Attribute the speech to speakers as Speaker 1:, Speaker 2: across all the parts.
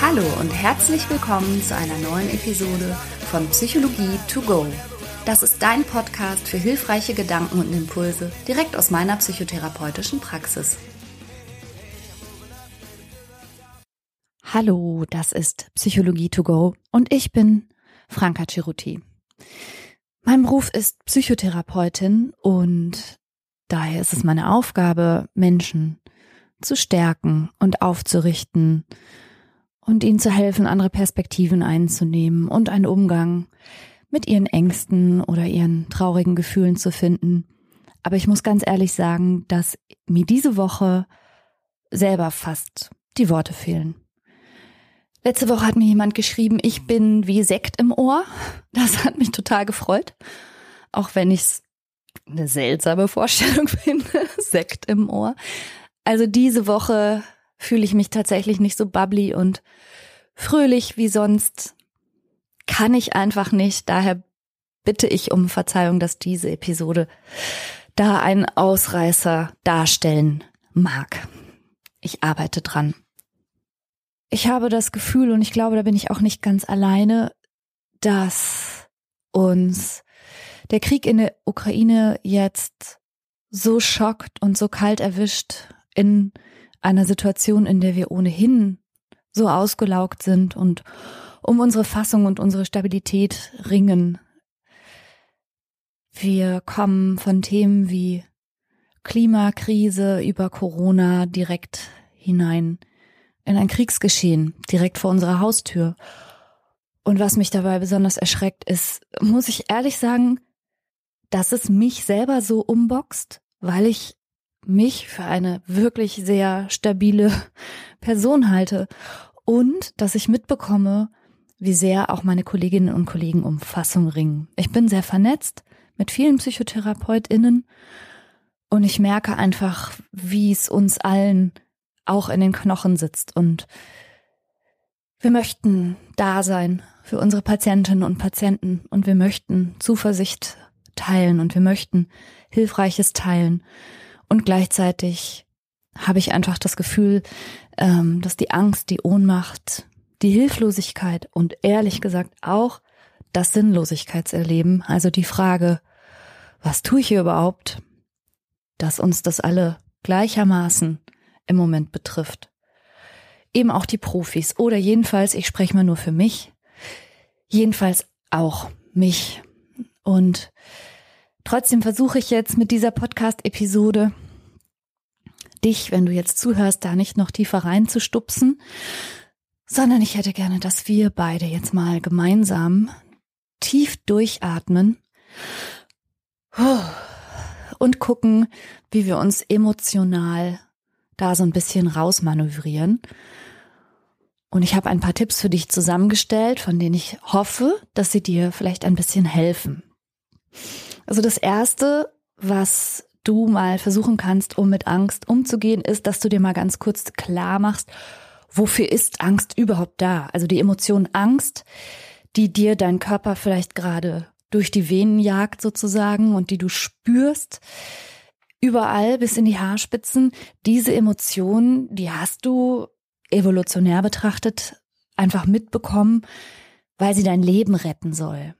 Speaker 1: Hallo und herzlich willkommen zu einer neuen Episode von Psychologie to go. Das ist dein Podcast für hilfreiche Gedanken und Impulse direkt aus meiner psychotherapeutischen Praxis. Hallo, das ist Psychologie to go und ich bin Franka Ceruti. Mein Beruf ist Psychotherapeutin und daher ist es meine Aufgabe, Menschen zu stärken und aufzurichten und ihnen zu helfen, andere Perspektiven einzunehmen und einen Umgang mit ihren Ängsten oder ihren traurigen Gefühlen zu finden. Aber ich muss ganz ehrlich sagen, dass mir diese Woche selber fast die Worte fehlen. Letzte Woche hat mir jemand geschrieben, ich bin wie Sekt im Ohr. Das hat mich total gefreut. Auch wenn ich es eine seltsame Vorstellung finde, Sekt im Ohr. Also diese Woche fühle ich mich tatsächlich nicht so bubbly und fröhlich wie sonst. Kann ich einfach nicht. Daher bitte ich um Verzeihung, dass diese Episode da einen Ausreißer darstellen mag. Ich arbeite dran ich habe das Gefühl, und ich glaube, da bin ich auch nicht ganz alleine, dass uns der Krieg in der Ukraine jetzt so schockt und so kalt erwischt in einer Situation, in der wir ohnehin so ausgelaugt sind und um unsere Fassung und unsere Stabilität ringen. Wir kommen von Themen wie Klimakrise über Corona direkt hinein in ein Kriegsgeschehen direkt vor unserer Haustür. Und was mich dabei besonders erschreckt, ist, muss ich ehrlich sagen, dass es mich selber so umboxt, weil ich mich für eine wirklich sehr stabile Person halte und dass ich mitbekomme, wie sehr auch meine Kolleginnen und Kollegen um Fassung ringen. Ich bin sehr vernetzt mit vielen Psychotherapeutinnen und ich merke einfach, wie es uns allen auch in den Knochen sitzt. Und wir möchten da sein für unsere Patientinnen und Patienten und wir möchten Zuversicht teilen und wir möchten Hilfreiches teilen. Und gleichzeitig habe ich einfach das Gefühl, ähm, dass die Angst, die Ohnmacht, die Hilflosigkeit und ehrlich gesagt auch das Sinnlosigkeitserleben, also die Frage, was tue ich hier überhaupt, dass uns das alle gleichermaßen im Moment betrifft. Eben auch die Profis oder jedenfalls, ich spreche mal nur für mich, jedenfalls auch mich. Und trotzdem versuche ich jetzt mit dieser Podcast-Episode dich, wenn du jetzt zuhörst, da nicht noch tiefer reinzustupsen, sondern ich hätte gerne, dass wir beide jetzt mal gemeinsam tief durchatmen und gucken, wie wir uns emotional da so ein bisschen rausmanövrieren. Und ich habe ein paar Tipps für dich zusammengestellt, von denen ich hoffe, dass sie dir vielleicht ein bisschen helfen. Also das Erste, was du mal versuchen kannst, um mit Angst umzugehen, ist, dass du dir mal ganz kurz klar machst, wofür ist Angst überhaupt da? Also die Emotion Angst, die dir dein Körper vielleicht gerade durch die Venen jagt sozusagen und die du spürst, überall bis in die Haarspitzen. Diese Emotionen, die hast du evolutionär betrachtet einfach mitbekommen, weil sie dein Leben retten soll.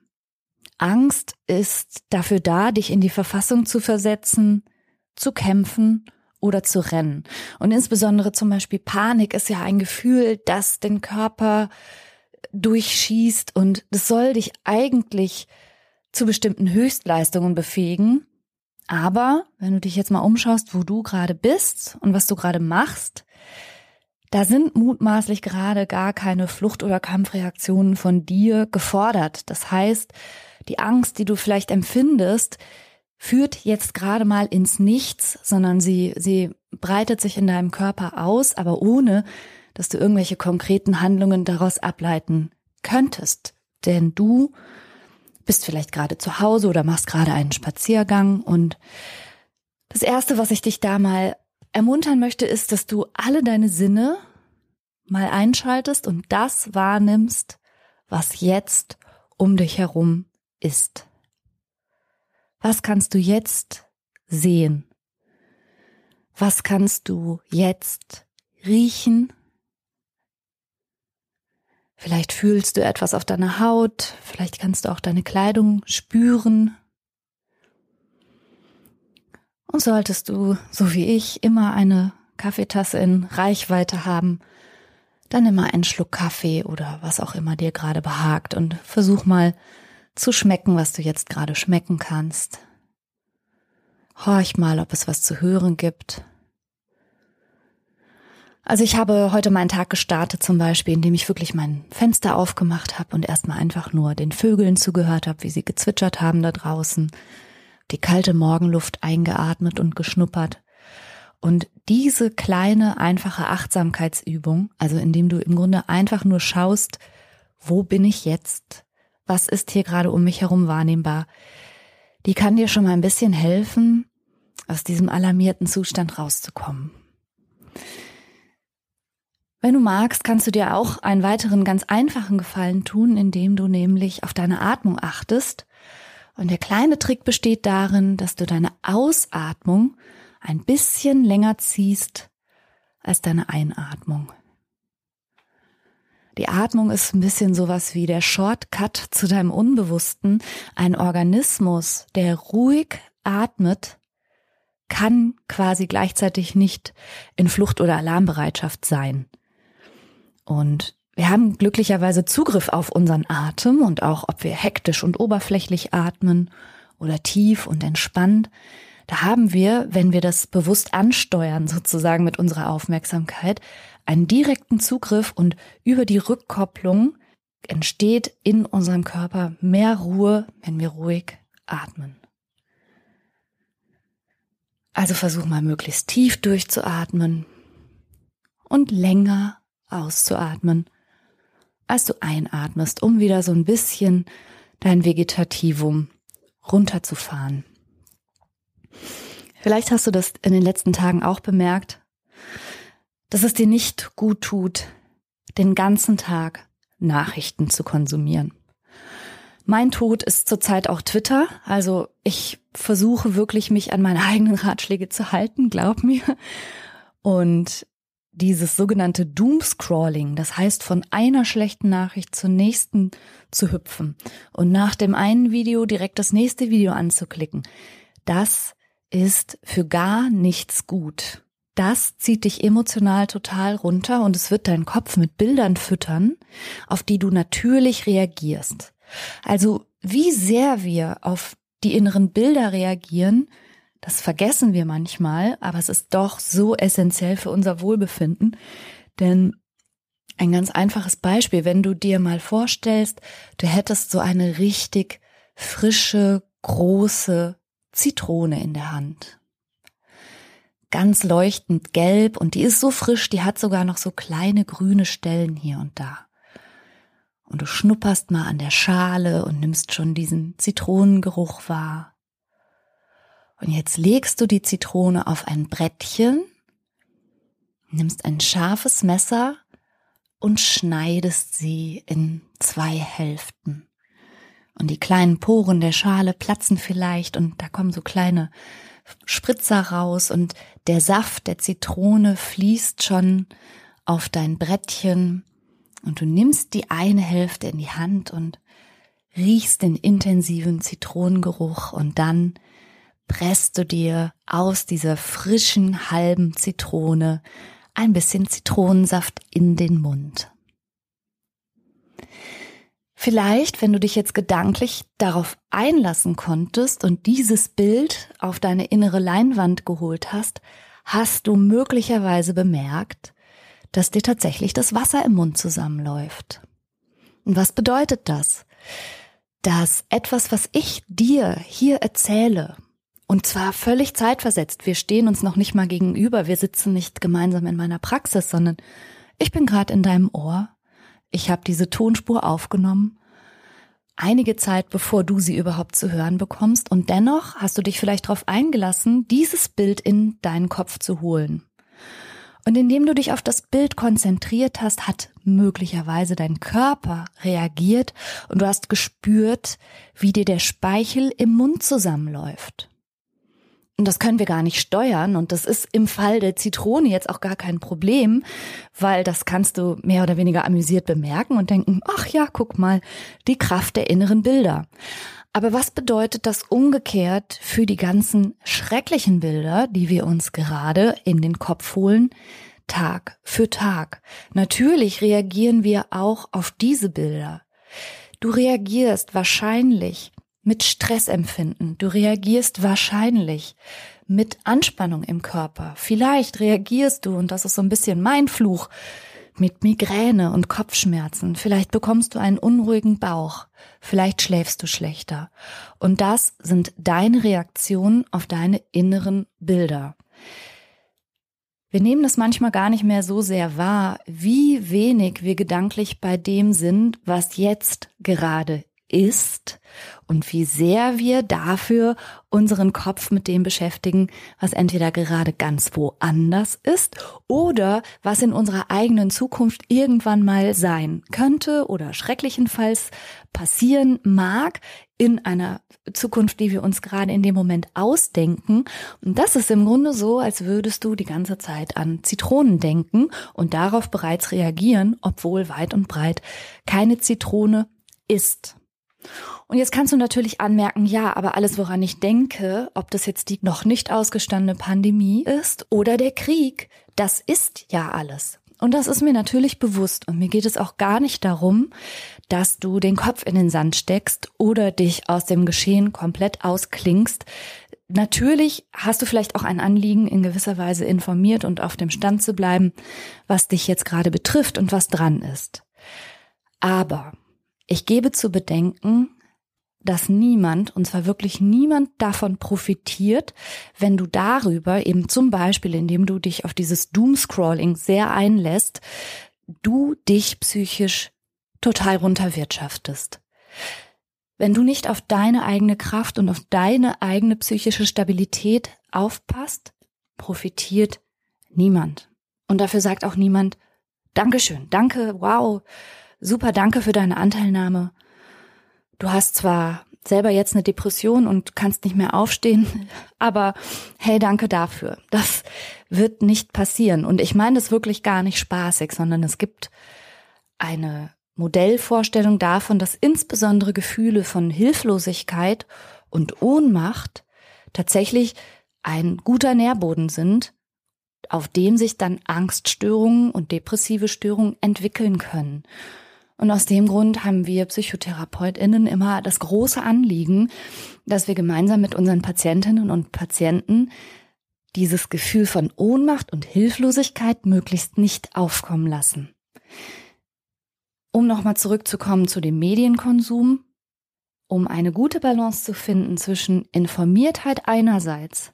Speaker 1: Angst ist dafür da, dich in die Verfassung zu versetzen, zu kämpfen oder zu rennen. Und insbesondere zum Beispiel Panik ist ja ein Gefühl, das den Körper durchschießt und das soll dich eigentlich zu bestimmten Höchstleistungen befähigen, aber wenn du dich jetzt mal umschaust, wo du gerade bist und was du gerade machst, da sind mutmaßlich gerade gar keine Flucht- oder Kampfreaktionen von dir gefordert. Das heißt, die Angst, die du vielleicht empfindest, führt jetzt gerade mal ins Nichts, sondern sie, sie breitet sich in deinem Körper aus, aber ohne, dass du irgendwelche konkreten Handlungen daraus ableiten könntest. Denn du bist vielleicht gerade zu Hause oder machst gerade einen Spaziergang und das erste, was ich dich da mal ermuntern möchte, ist, dass du alle deine Sinne mal einschaltest und das wahrnimmst, was jetzt um dich herum ist. Was kannst du jetzt sehen? Was kannst du jetzt riechen? Vielleicht fühlst du etwas auf deiner Haut, vielleicht kannst du auch deine Kleidung spüren. Und solltest du, so wie ich, immer eine Kaffeetasse in Reichweite haben, dann immer einen Schluck Kaffee oder was auch immer dir gerade behagt und versuch mal zu schmecken, was du jetzt gerade schmecken kannst. Horch mal, ob es was zu hören gibt. Also ich habe heute meinen Tag gestartet zum Beispiel, indem ich wirklich mein Fenster aufgemacht habe und erstmal einfach nur den Vögeln zugehört habe, wie sie gezwitschert haben da draußen, die kalte Morgenluft eingeatmet und geschnuppert. Und diese kleine, einfache Achtsamkeitsübung, also indem du im Grunde einfach nur schaust, wo bin ich jetzt? Was ist hier gerade um mich herum wahrnehmbar? Die kann dir schon mal ein bisschen helfen, aus diesem alarmierten Zustand rauszukommen. Wenn du magst, kannst du dir auch einen weiteren ganz einfachen Gefallen tun, indem du nämlich auf deine Atmung achtest. Und der kleine Trick besteht darin, dass du deine Ausatmung ein bisschen länger ziehst als deine Einatmung. Die Atmung ist ein bisschen sowas wie der Shortcut zu deinem Unbewussten. Ein Organismus, der ruhig atmet, kann quasi gleichzeitig nicht in Flucht- oder Alarmbereitschaft sein. Und wir haben glücklicherweise Zugriff auf unseren Atem und auch, ob wir hektisch und oberflächlich atmen oder tief und entspannt. Da haben wir, wenn wir das bewusst ansteuern, sozusagen mit unserer Aufmerksamkeit, einen direkten Zugriff und über die Rückkopplung entsteht in unserem Körper mehr Ruhe, wenn wir ruhig atmen. Also versuch mal möglichst tief durchzuatmen und länger auszuatmen, als du einatmest, um wieder so ein bisschen dein Vegetativum runterzufahren. Vielleicht hast du das in den letzten Tagen auch bemerkt, dass es dir nicht gut tut, den ganzen Tag Nachrichten zu konsumieren. Mein Tod ist zurzeit auch Twitter, also ich versuche wirklich mich an meine eigenen Ratschläge zu halten, glaub mir. Und dieses sogenannte Doomscrawling, das heißt von einer schlechten Nachricht zur nächsten zu hüpfen und nach dem einen Video direkt das nächste Video anzuklicken, das ist für gar nichts gut. Das zieht dich emotional total runter und es wird deinen Kopf mit Bildern füttern, auf die du natürlich reagierst. Also wie sehr wir auf die inneren Bilder reagieren, das vergessen wir manchmal, aber es ist doch so essentiell für unser Wohlbefinden. Denn ein ganz einfaches Beispiel, wenn du dir mal vorstellst, du hättest so eine richtig frische, große Zitrone in der Hand. Ganz leuchtend gelb und die ist so frisch, die hat sogar noch so kleine grüne Stellen hier und da. Und du schnupperst mal an der Schale und nimmst schon diesen Zitronengeruch wahr. Und jetzt legst du die Zitrone auf ein Brettchen, nimmst ein scharfes Messer und schneidest sie in zwei Hälften. Und die kleinen Poren der Schale platzen vielleicht und da kommen so kleine Spritzer raus und der Saft der Zitrone fließt schon auf dein Brettchen und du nimmst die eine Hälfte in die Hand und riechst den intensiven Zitronengeruch und dann presst du dir aus dieser frischen halben Zitrone ein bisschen Zitronensaft in den Mund. Vielleicht, wenn du dich jetzt gedanklich darauf einlassen konntest und dieses Bild auf deine innere Leinwand geholt hast, hast du möglicherweise bemerkt, dass dir tatsächlich das Wasser im Mund zusammenläuft. Und was bedeutet das? Dass etwas, was ich dir hier erzähle, und zwar völlig zeitversetzt. Wir stehen uns noch nicht mal gegenüber. Wir sitzen nicht gemeinsam in meiner Praxis, sondern ich bin gerade in deinem Ohr. Ich habe diese Tonspur aufgenommen. Einige Zeit, bevor du sie überhaupt zu hören bekommst. Und dennoch hast du dich vielleicht darauf eingelassen, dieses Bild in deinen Kopf zu holen. Und indem du dich auf das Bild konzentriert hast, hat möglicherweise dein Körper reagiert und du hast gespürt, wie dir der Speichel im Mund zusammenläuft. Und das können wir gar nicht steuern. Und das ist im Fall der Zitrone jetzt auch gar kein Problem, weil das kannst du mehr oder weniger amüsiert bemerken und denken, ach ja, guck mal, die Kraft der inneren Bilder. Aber was bedeutet das umgekehrt für die ganzen schrecklichen Bilder, die wir uns gerade in den Kopf holen, Tag für Tag? Natürlich reagieren wir auch auf diese Bilder. Du reagierst wahrscheinlich mit Stressempfinden. Du reagierst wahrscheinlich mit Anspannung im Körper. Vielleicht reagierst du, und das ist so ein bisschen mein Fluch, mit Migräne und Kopfschmerzen. Vielleicht bekommst du einen unruhigen Bauch. Vielleicht schläfst du schlechter. Und das sind deine Reaktionen auf deine inneren Bilder. Wir nehmen das manchmal gar nicht mehr so sehr wahr, wie wenig wir gedanklich bei dem sind, was jetzt gerade ist und wie sehr wir dafür unseren Kopf mit dem beschäftigen, was entweder gerade ganz woanders ist oder was in unserer eigenen Zukunft irgendwann mal sein könnte oder schrecklichenfalls passieren mag in einer Zukunft, die wir uns gerade in dem Moment ausdenken. Und das ist im Grunde so, als würdest du die ganze Zeit an Zitronen denken und darauf bereits reagieren, obwohl weit und breit keine Zitrone ist. Und jetzt kannst du natürlich anmerken, ja, aber alles, woran ich denke, ob das jetzt die noch nicht ausgestandene Pandemie ist oder der Krieg, das ist ja alles. Und das ist mir natürlich bewusst. Und mir geht es auch gar nicht darum, dass du den Kopf in den Sand steckst oder dich aus dem Geschehen komplett ausklingst. Natürlich hast du vielleicht auch ein Anliegen, in gewisser Weise informiert und auf dem Stand zu bleiben, was dich jetzt gerade betrifft und was dran ist. Aber ich gebe zu bedenken, dass niemand, und zwar wirklich niemand davon profitiert, wenn du darüber, eben zum Beispiel, indem du dich auf dieses Doomscrolling sehr einlässt, du dich psychisch total runterwirtschaftest. Wenn du nicht auf deine eigene Kraft und auf deine eigene psychische Stabilität aufpasst, profitiert niemand. Und dafür sagt auch niemand, Dankeschön, danke, wow, super danke für deine Anteilnahme. Du hast zwar selber jetzt eine Depression und kannst nicht mehr aufstehen, aber hey, danke dafür. Das wird nicht passieren. Und ich meine das wirklich gar nicht spaßig, sondern es gibt eine Modellvorstellung davon, dass insbesondere Gefühle von Hilflosigkeit und Ohnmacht tatsächlich ein guter Nährboden sind, auf dem sich dann Angststörungen und depressive Störungen entwickeln können. Und aus dem Grund haben wir PsychotherapeutInnen immer das große Anliegen, dass wir gemeinsam mit unseren Patientinnen und Patienten dieses Gefühl von Ohnmacht und Hilflosigkeit möglichst nicht aufkommen lassen. Um nochmal zurückzukommen zu dem Medienkonsum, um eine gute Balance zu finden zwischen Informiertheit einerseits,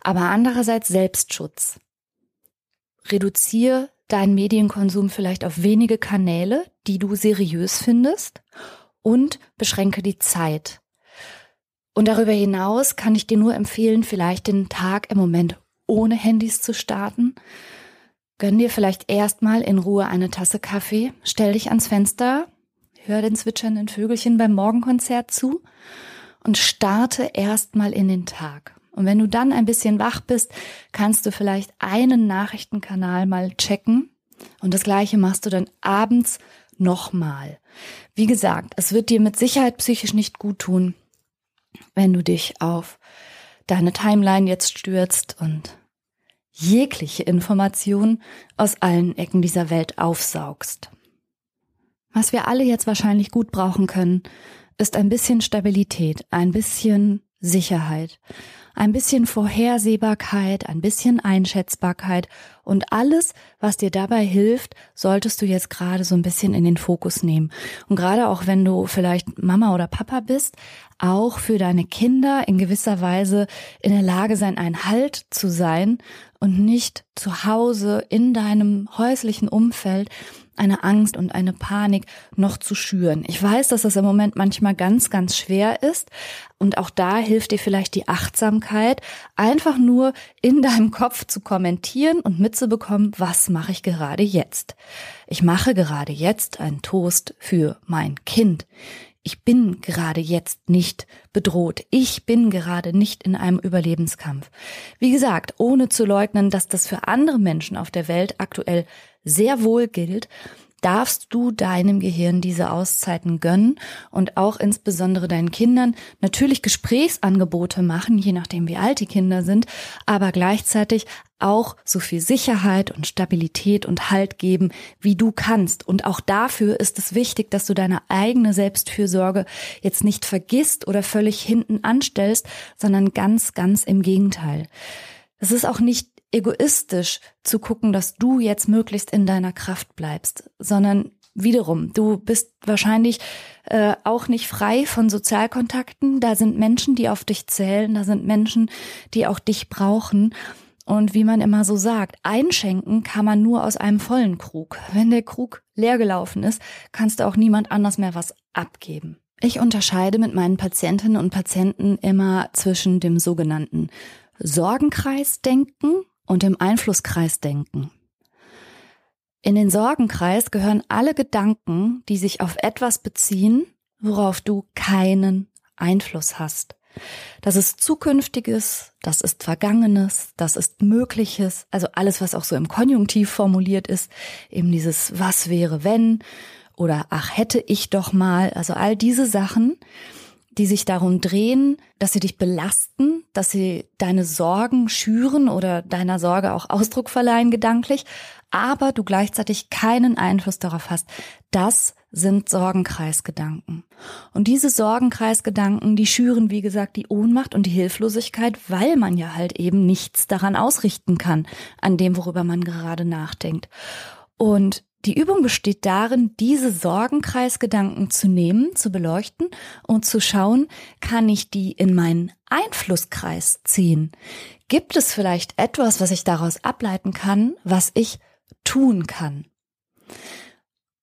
Speaker 1: aber andererseits Selbstschutz. Reduziere deinen Medienkonsum vielleicht auf wenige Kanäle, die du seriös findest und beschränke die Zeit. Und darüber hinaus kann ich dir nur empfehlen, vielleicht den Tag im Moment ohne Handys zu starten. Gönn dir vielleicht erstmal in Ruhe eine Tasse Kaffee, stell dich ans Fenster, hör den zwitschernden Vögelchen beim Morgenkonzert zu und starte erstmal in den Tag. Und wenn du dann ein bisschen wach bist, kannst du vielleicht einen Nachrichtenkanal mal checken. Und das gleiche machst du dann abends nochmal. Wie gesagt, es wird dir mit Sicherheit psychisch nicht gut tun, wenn du dich auf deine Timeline jetzt stürzt und jegliche Information aus allen Ecken dieser Welt aufsaugst. Was wir alle jetzt wahrscheinlich gut brauchen können, ist ein bisschen Stabilität, ein bisschen Sicherheit ein bisschen Vorhersehbarkeit, ein bisschen Einschätzbarkeit und alles, was dir dabei hilft, solltest du jetzt gerade so ein bisschen in den Fokus nehmen. Und gerade auch wenn du vielleicht Mama oder Papa bist, auch für deine Kinder in gewisser Weise in der Lage sein, ein Halt zu sein und nicht zu Hause in deinem häuslichen Umfeld eine Angst und eine Panik noch zu schüren. Ich weiß, dass das im Moment manchmal ganz, ganz schwer ist. Und auch da hilft dir vielleicht die Achtsamkeit, einfach nur in deinem Kopf zu kommentieren und mitzubekommen, was mache ich gerade jetzt. Ich mache gerade jetzt einen Toast für mein Kind ich bin gerade jetzt nicht bedroht. Ich bin gerade nicht in einem Überlebenskampf. Wie gesagt, ohne zu leugnen, dass das für andere Menschen auf der Welt aktuell sehr wohl gilt, darfst du deinem Gehirn diese Auszeiten gönnen und auch insbesondere deinen Kindern natürlich Gesprächsangebote machen, je nachdem wie alt die Kinder sind, aber gleichzeitig auch so viel Sicherheit und Stabilität und Halt geben, wie du kannst. Und auch dafür ist es wichtig, dass du deine eigene Selbstfürsorge jetzt nicht vergisst oder völlig hinten anstellst, sondern ganz, ganz im Gegenteil. Es ist auch nicht egoistisch zu gucken, dass du jetzt möglichst in deiner Kraft bleibst, sondern wiederum, du bist wahrscheinlich äh, auch nicht frei von Sozialkontakten. Da sind Menschen, die auf dich zählen, da sind Menschen, die auch dich brauchen. Und wie man immer so sagt, einschenken kann man nur aus einem vollen Krug. Wenn der Krug leer gelaufen ist, kannst du auch niemand anders mehr was abgeben. Ich unterscheide mit meinen Patientinnen und Patienten immer zwischen dem sogenannten Sorgenkreisdenken und dem Einflusskreisdenken. In den Sorgenkreis gehören alle Gedanken, die sich auf etwas beziehen, worauf du keinen Einfluss hast. Das ist Zukünftiges, das ist Vergangenes, das ist Mögliches, also alles, was auch so im Konjunktiv formuliert ist, eben dieses Was wäre wenn oder Ach hätte ich doch mal, also all diese Sachen, die sich darum drehen, dass sie dich belasten, dass sie deine Sorgen schüren oder deiner Sorge auch Ausdruck verleihen gedanklich, aber du gleichzeitig keinen Einfluss darauf hast. Das sind Sorgenkreisgedanken. Und diese Sorgenkreisgedanken, die schüren, wie gesagt, die Ohnmacht und die Hilflosigkeit, weil man ja halt eben nichts daran ausrichten kann, an dem, worüber man gerade nachdenkt. Und die Übung besteht darin, diese Sorgenkreisgedanken zu nehmen, zu beleuchten und zu schauen, kann ich die in meinen Einflusskreis ziehen? Gibt es vielleicht etwas, was ich daraus ableiten kann, was ich tun kann?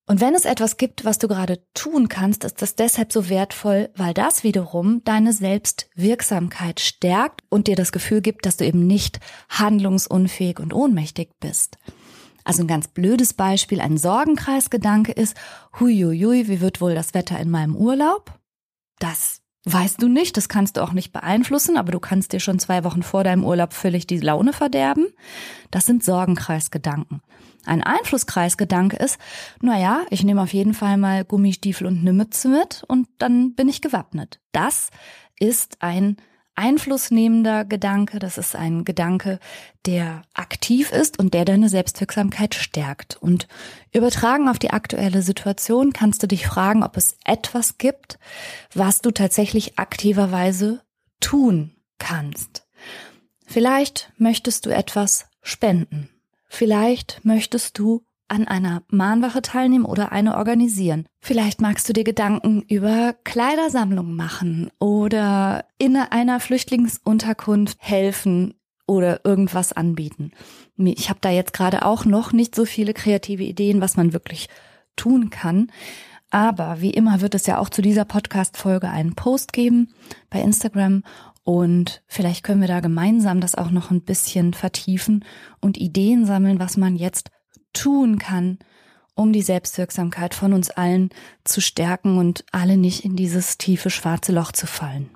Speaker 1: Und wenn es etwas gibt, was du gerade tun kannst, ist das deshalb so wertvoll, weil das wiederum deine Selbstwirksamkeit stärkt und dir das Gefühl gibt, dass du eben nicht handlungsunfähig und ohnmächtig bist. Also ein ganz blödes Beispiel, ein Sorgenkreisgedanke ist, huiuiui, wie wird wohl das Wetter in meinem Urlaub? Das weißt du nicht, das kannst du auch nicht beeinflussen, aber du kannst dir schon zwei Wochen vor deinem Urlaub völlig die Laune verderben. Das sind Sorgenkreisgedanken. Ein Einflusskreisgedanke ist, naja, ich nehme auf jeden Fall mal Gummistiefel und eine Mütze mit und dann bin ich gewappnet. Das ist ein einflussnehmender Gedanke, das ist ein Gedanke, der aktiv ist und der deine Selbstwirksamkeit stärkt. Und übertragen auf die aktuelle Situation kannst du dich fragen, ob es etwas gibt, was du tatsächlich aktiverweise tun kannst. Vielleicht möchtest du etwas spenden. Vielleicht möchtest du an einer Mahnwache teilnehmen oder eine organisieren. Vielleicht magst du dir Gedanken über Kleidersammlungen machen oder in einer Flüchtlingsunterkunft helfen oder irgendwas anbieten. Ich habe da jetzt gerade auch noch nicht so viele kreative Ideen, was man wirklich tun kann. Aber wie immer wird es ja auch zu dieser Podcast-Folge einen Post geben bei Instagram und vielleicht können wir da gemeinsam das auch noch ein bisschen vertiefen und Ideen sammeln, was man jetzt tun kann, um die Selbstwirksamkeit von uns allen zu stärken und alle nicht in dieses tiefe schwarze Loch zu fallen.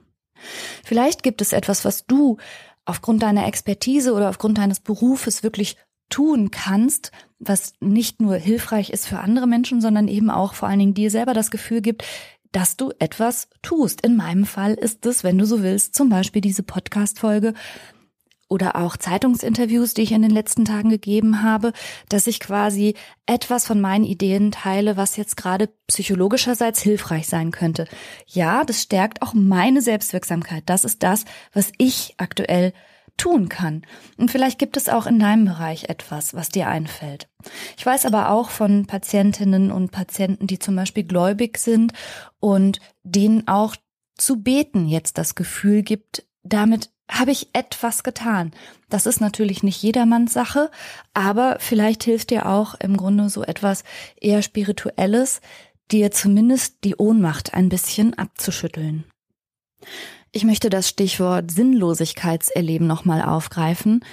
Speaker 1: Vielleicht gibt es etwas, was du aufgrund deiner Expertise oder aufgrund deines Berufes wirklich tun kannst, was nicht nur hilfreich ist für andere Menschen, sondern eben auch vor allen Dingen dir selber das Gefühl gibt, dass du etwas tust. In meinem Fall ist es, wenn du so willst, zum Beispiel diese Podcast-Folge, oder auch Zeitungsinterviews, die ich in den letzten Tagen gegeben habe, dass ich quasi etwas von meinen Ideen teile, was jetzt gerade psychologischerseits hilfreich sein könnte. Ja, das stärkt auch meine Selbstwirksamkeit. Das ist das, was ich aktuell tun kann. Und vielleicht gibt es auch in deinem Bereich etwas, was dir einfällt. Ich weiß aber auch von Patientinnen und Patienten, die zum Beispiel gläubig sind und denen auch zu beten jetzt das Gefühl gibt, damit habe ich etwas getan. Das ist natürlich nicht jedermanns Sache, aber vielleicht hilft dir auch im Grunde so etwas eher spirituelles, dir zumindest die Ohnmacht ein bisschen abzuschütteln. Ich möchte das Stichwort Sinnlosigkeitserleben nochmal aufgreifen,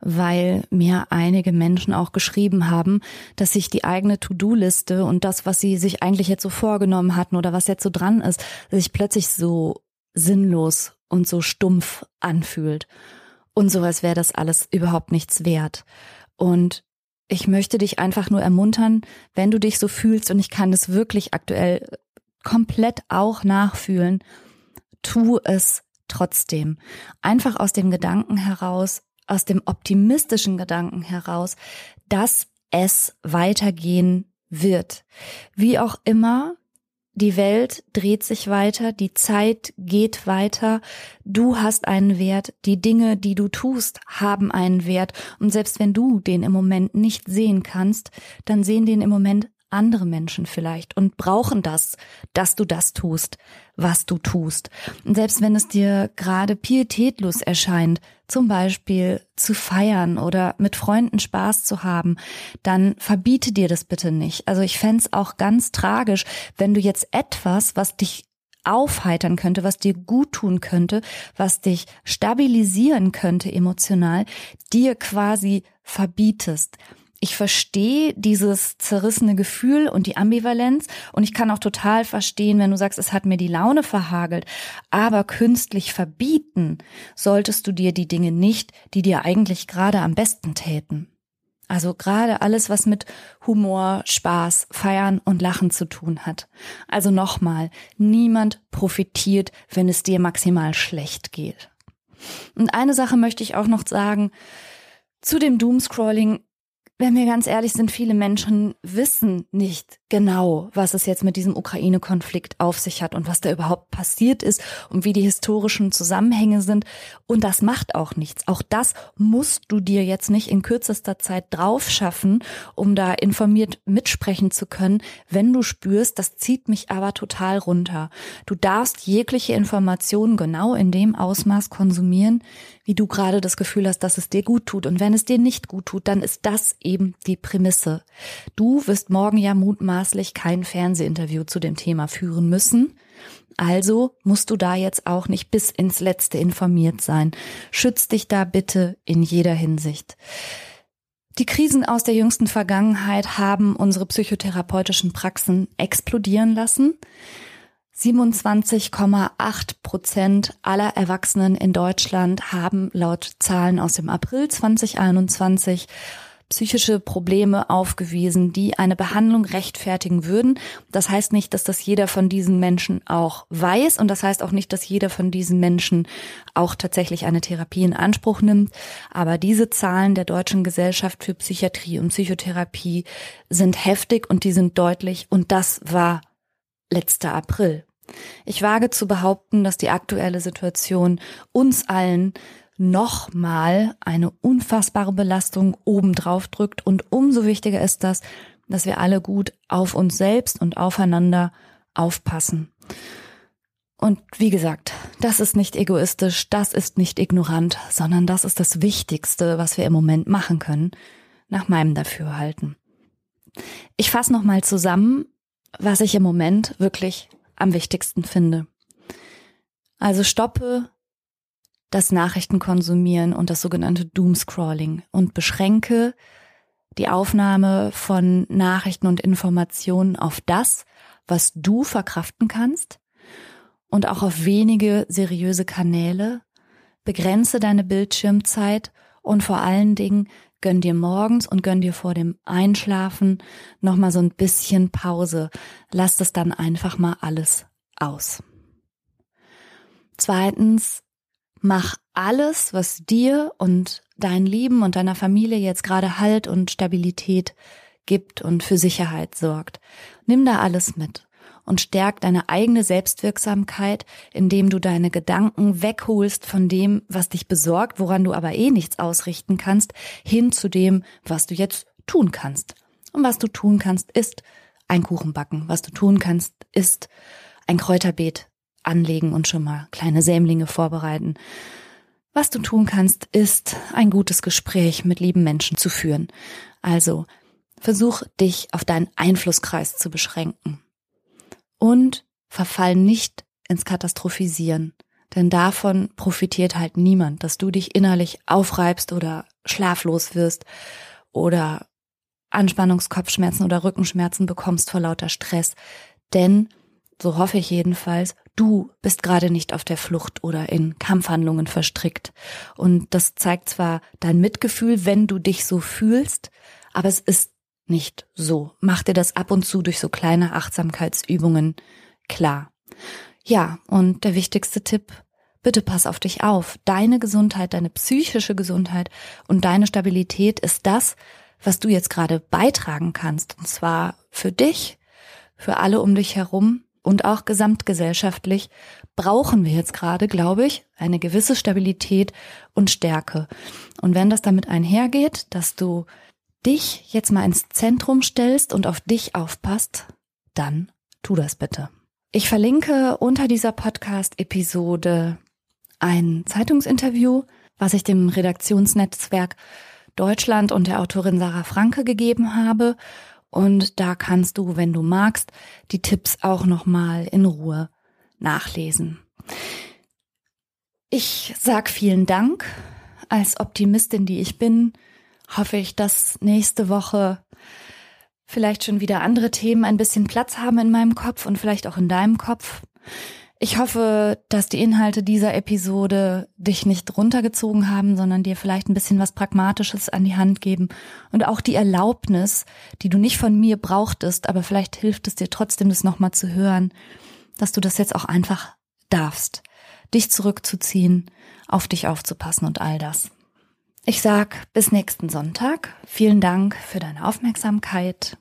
Speaker 1: weil mir einige Menschen auch geschrieben haben, dass sich die eigene To-Do-Liste und das, was sie sich eigentlich jetzt so vorgenommen hatten oder was jetzt so dran ist, sich plötzlich so sinnlos und so stumpf anfühlt. Und sowas wäre das alles überhaupt nichts wert. Und ich möchte dich einfach nur ermuntern, wenn du dich so fühlst, und ich kann es wirklich aktuell komplett auch nachfühlen, tu es trotzdem. Einfach aus dem Gedanken heraus, aus dem optimistischen Gedanken heraus, dass es weitergehen wird. Wie auch immer, die Welt dreht sich weiter, die Zeit geht weiter, du hast einen Wert, die Dinge, die du tust, haben einen Wert. Und selbst wenn du den im Moment nicht sehen kannst, dann sehen den im Moment andere Menschen vielleicht und brauchen das, dass du das tust, was du tust. Und selbst wenn es dir gerade pietätlos erscheint, zum Beispiel zu feiern oder mit Freunden Spaß zu haben, dann verbiete dir das bitte nicht. Also ich fände auch ganz tragisch, wenn du jetzt etwas, was dich aufheitern könnte, was dir gut tun könnte, was dich stabilisieren könnte emotional, dir quasi verbietest ich verstehe dieses zerrissene Gefühl und die Ambivalenz und ich kann auch total verstehen, wenn du sagst, es hat mir die Laune verhagelt, aber künstlich verbieten solltest du dir die Dinge nicht, die dir eigentlich gerade am besten täten. Also gerade alles, was mit Humor, Spaß, Feiern und Lachen zu tun hat. Also nochmal, niemand profitiert, wenn es dir maximal schlecht geht. Und eine Sache möchte ich auch noch sagen, zu dem Doomscrolling wenn wir ganz ehrlich sind, viele Menschen wissen nicht genau, was es jetzt mit diesem Ukraine-Konflikt auf sich hat und was da überhaupt passiert ist und wie die historischen Zusammenhänge sind. Und das macht auch nichts. Auch das musst du dir jetzt nicht in kürzester Zeit drauf schaffen, um da informiert mitsprechen zu können, wenn du spürst, das zieht mich aber total runter. Du darfst jegliche Informationen genau in dem Ausmaß konsumieren, wie du gerade das Gefühl hast, dass es dir gut tut. Und wenn es dir nicht gut tut, dann ist das eben die Prämisse. Du wirst morgen ja mutmaßlich kein Fernsehinterview zu dem Thema führen müssen. Also musst du da jetzt auch nicht bis ins Letzte informiert sein. Schütz dich da bitte in jeder Hinsicht. Die Krisen aus der jüngsten Vergangenheit haben unsere psychotherapeutischen Praxen explodieren lassen. 27,8 Prozent aller Erwachsenen in Deutschland haben laut Zahlen aus dem April 2021 psychische Probleme aufgewiesen, die eine Behandlung rechtfertigen würden. Das heißt nicht, dass das jeder von diesen Menschen auch weiß und das heißt auch nicht, dass jeder von diesen Menschen auch tatsächlich eine Therapie in Anspruch nimmt. Aber diese Zahlen der Deutschen Gesellschaft für Psychiatrie und Psychotherapie sind heftig und die sind deutlich und das war letzter April. Ich wage zu behaupten, dass die aktuelle Situation uns allen nochmal eine unfassbare Belastung obendrauf drückt und umso wichtiger ist das, dass wir alle gut auf uns selbst und aufeinander aufpassen. Und wie gesagt, das ist nicht egoistisch, das ist nicht ignorant, sondern das ist das Wichtigste, was wir im Moment machen können, nach meinem Dafürhalten. Ich fasse nochmal zusammen, was ich im Moment wirklich am wichtigsten finde. Also stoppe das Nachrichtenkonsumieren und das sogenannte Doomscrolling und beschränke die Aufnahme von Nachrichten und Informationen auf das, was du verkraften kannst und auch auf wenige seriöse Kanäle, begrenze deine Bildschirmzeit und vor allen Dingen gönn dir morgens und gönn dir vor dem Einschlafen nochmal so ein bisschen Pause. Lass das dann einfach mal alles aus. Zweitens, mach alles, was dir und dein Lieben und deiner Familie jetzt gerade Halt und Stabilität gibt und für Sicherheit sorgt. Nimm da alles mit und stärk deine eigene Selbstwirksamkeit, indem du deine Gedanken wegholst von dem, was dich besorgt, woran du aber eh nichts ausrichten kannst, hin zu dem, was du jetzt tun kannst. Und was du tun kannst, ist ein Kuchen backen. Was du tun kannst, ist ein Kräuterbeet anlegen und schon mal kleine Sämlinge vorbereiten. Was du tun kannst, ist ein gutes Gespräch mit lieben Menschen zu führen. Also versuch dich auf deinen Einflusskreis zu beschränken. Und verfall nicht ins Katastrophisieren. Denn davon profitiert halt niemand, dass du dich innerlich aufreibst oder schlaflos wirst oder Anspannungskopfschmerzen oder Rückenschmerzen bekommst vor lauter Stress. Denn, so hoffe ich jedenfalls, du bist gerade nicht auf der Flucht oder in Kampfhandlungen verstrickt. Und das zeigt zwar dein Mitgefühl, wenn du dich so fühlst, aber es ist nicht so. Mach dir das ab und zu durch so kleine Achtsamkeitsübungen klar. Ja, und der wichtigste Tipp, bitte pass auf dich auf. Deine Gesundheit, deine psychische Gesundheit und deine Stabilität ist das, was du jetzt gerade beitragen kannst. Und zwar für dich, für alle um dich herum und auch gesamtgesellschaftlich brauchen wir jetzt gerade, glaube ich, eine gewisse Stabilität und Stärke. Und wenn das damit einhergeht, dass du dich jetzt mal ins Zentrum stellst und auf dich aufpasst, dann tu das bitte. Ich verlinke unter dieser Podcast-Episode ein Zeitungsinterview, was ich dem Redaktionsnetzwerk Deutschland und der Autorin Sarah Franke gegeben habe. Und da kannst du, wenn du magst, die Tipps auch nochmal in Ruhe nachlesen. Ich sag vielen Dank. Als Optimistin, die ich bin, hoffe ich, dass nächste Woche vielleicht schon wieder andere Themen ein bisschen Platz haben in meinem Kopf und vielleicht auch in deinem Kopf. Ich hoffe, dass die Inhalte dieser Episode dich nicht runtergezogen haben, sondern dir vielleicht ein bisschen was Pragmatisches an die Hand geben und auch die Erlaubnis, die du nicht von mir brauchtest, aber vielleicht hilft es dir trotzdem, das nochmal zu hören, dass du das jetzt auch einfach darfst, dich zurückzuziehen, auf dich aufzupassen und all das. Ich sag bis nächsten Sonntag. Vielen Dank für deine Aufmerksamkeit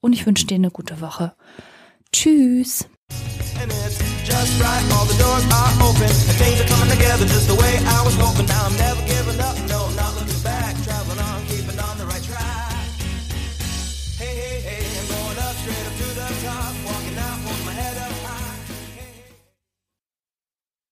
Speaker 1: und ich wünsche dir eine gute Woche. Tschüss.
Speaker 2: Just right, all the doors are open, and things are coming together just the way I was hoping.